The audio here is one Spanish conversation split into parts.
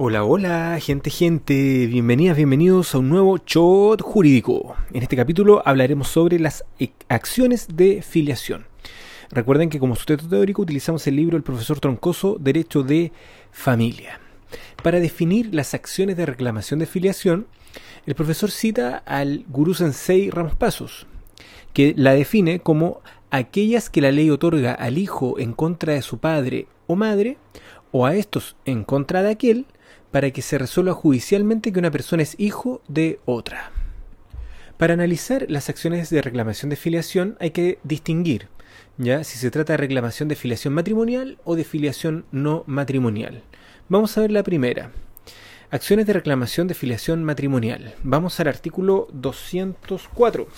Hola, hola, gente, gente, bienvenidas, bienvenidos a un nuevo shot jurídico. En este capítulo hablaremos sobre las e- acciones de filiación. Recuerden que como sustento teórico utilizamos el libro del profesor Troncoso, Derecho de Familia. Para definir las acciones de reclamación de filiación, el profesor cita al Gurú Sensei Ramos Pasos, que la define como aquellas que la ley otorga al hijo en contra de su padre o madre, o a estos en contra de aquel, para que se resuelva judicialmente que una persona es hijo de otra. Para analizar las acciones de reclamación de filiación hay que distinguir ya si se trata de reclamación de filiación matrimonial o de filiación no matrimonial. Vamos a ver la primera. Acciones de reclamación de filiación matrimonial. Vamos al artículo 204.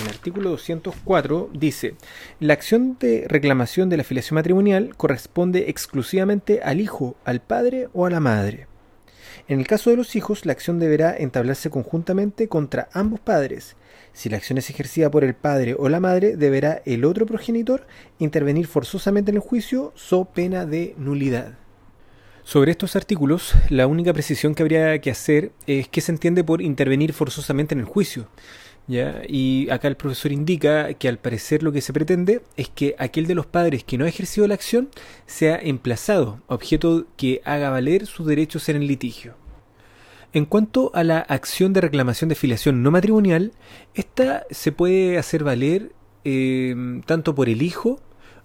El artículo 204 dice, la acción de reclamación de la filiación matrimonial corresponde exclusivamente al hijo, al padre o a la madre. En el caso de los hijos, la acción deberá entablarse conjuntamente contra ambos padres. Si la acción es ejercida por el padre o la madre, deberá el otro progenitor intervenir forzosamente en el juicio, so pena de nulidad. Sobre estos artículos, la única precisión que habría que hacer es qué se entiende por intervenir forzosamente en el juicio. Y acá el profesor indica que al parecer lo que se pretende es que aquel de los padres que no ha ejercido la acción sea emplazado, objeto que haga valer sus derechos en el litigio. En cuanto a la acción de reclamación de filiación no matrimonial, esta se puede hacer valer eh, tanto por el hijo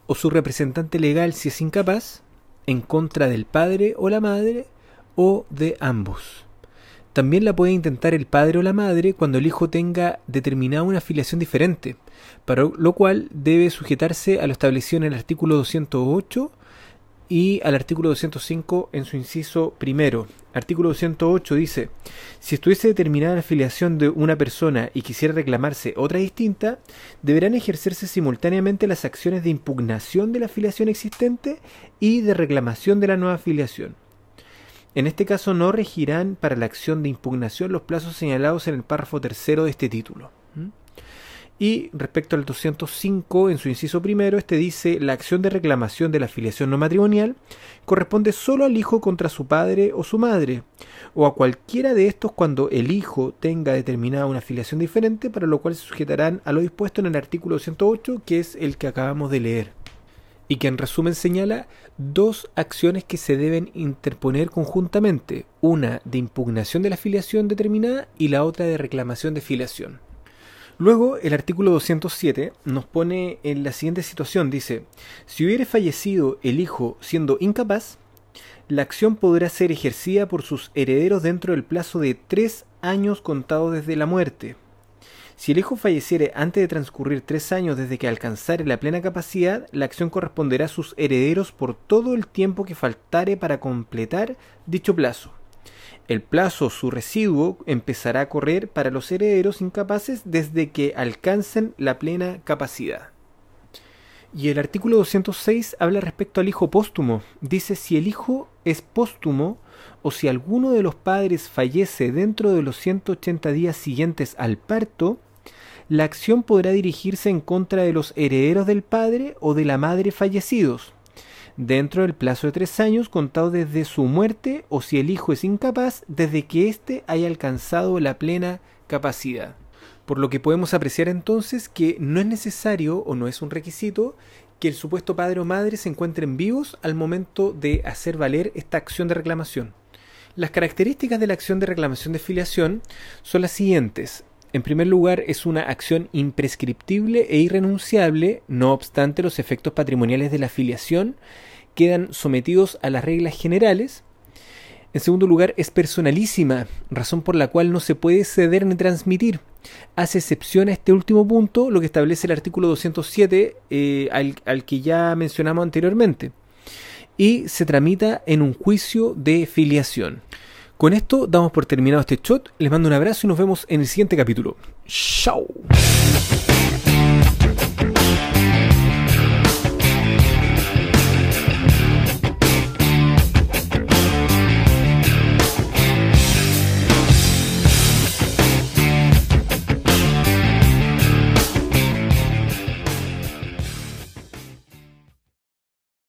o su representante legal si es incapaz, en contra del padre o la madre o de ambos. También la puede intentar el padre o la madre cuando el hijo tenga determinada una afiliación diferente, para lo cual debe sujetarse a lo establecido en el artículo 208 y al artículo 205 en su inciso primero. Artículo 208 dice, si estuviese determinada la afiliación de una persona y quisiera reclamarse otra distinta, deberán ejercerse simultáneamente las acciones de impugnación de la afiliación existente y de reclamación de la nueva afiliación. En este caso no regirán para la acción de impugnación los plazos señalados en el párrafo tercero de este título. ¿Mm? Y respecto al 205, en su inciso primero, este dice, la acción de reclamación de la afiliación no matrimonial corresponde solo al hijo contra su padre o su madre, o a cualquiera de estos cuando el hijo tenga determinada una afiliación diferente, para lo cual se sujetarán a lo dispuesto en el artículo 208, que es el que acabamos de leer y que en resumen señala dos acciones que se deben interponer conjuntamente, una de impugnación de la filiación determinada y la otra de reclamación de filiación. Luego, el artículo 207 nos pone en la siguiente situación, dice, si hubiere fallecido el hijo siendo incapaz, la acción podrá ser ejercida por sus herederos dentro del plazo de tres años contado desde la muerte, si el hijo falleciere antes de transcurrir tres años desde que alcanzare la plena capacidad, la acción corresponderá a sus herederos por todo el tiempo que faltare para completar dicho plazo. El plazo, su residuo, empezará a correr para los herederos incapaces desde que alcancen la plena capacidad. Y el artículo 206 habla respecto al hijo póstumo. Dice si el hijo es póstumo o si alguno de los padres fallece dentro de los 180 días siguientes al parto, la acción podrá dirigirse en contra de los herederos del padre o de la madre fallecidos, dentro del plazo de tres años contado desde su muerte o si el hijo es incapaz, desde que éste haya alcanzado la plena capacidad. Por lo que podemos apreciar entonces que no es necesario o no es un requisito que el supuesto padre o madre se encuentren vivos al momento de hacer valer esta acción de reclamación. Las características de la acción de reclamación de filiación son las siguientes. En primer lugar, es una acción imprescriptible e irrenunciable, no obstante los efectos patrimoniales de la filiación quedan sometidos a las reglas generales. En segundo lugar, es personalísima, razón por la cual no se puede ceder ni transmitir. Hace excepción a este último punto lo que establece el artículo 207 eh, al, al que ya mencionamos anteriormente. Y se tramita en un juicio de filiación. Con esto damos por terminado este shot. Les mando un abrazo y nos vemos en el siguiente capítulo. ¡Chao!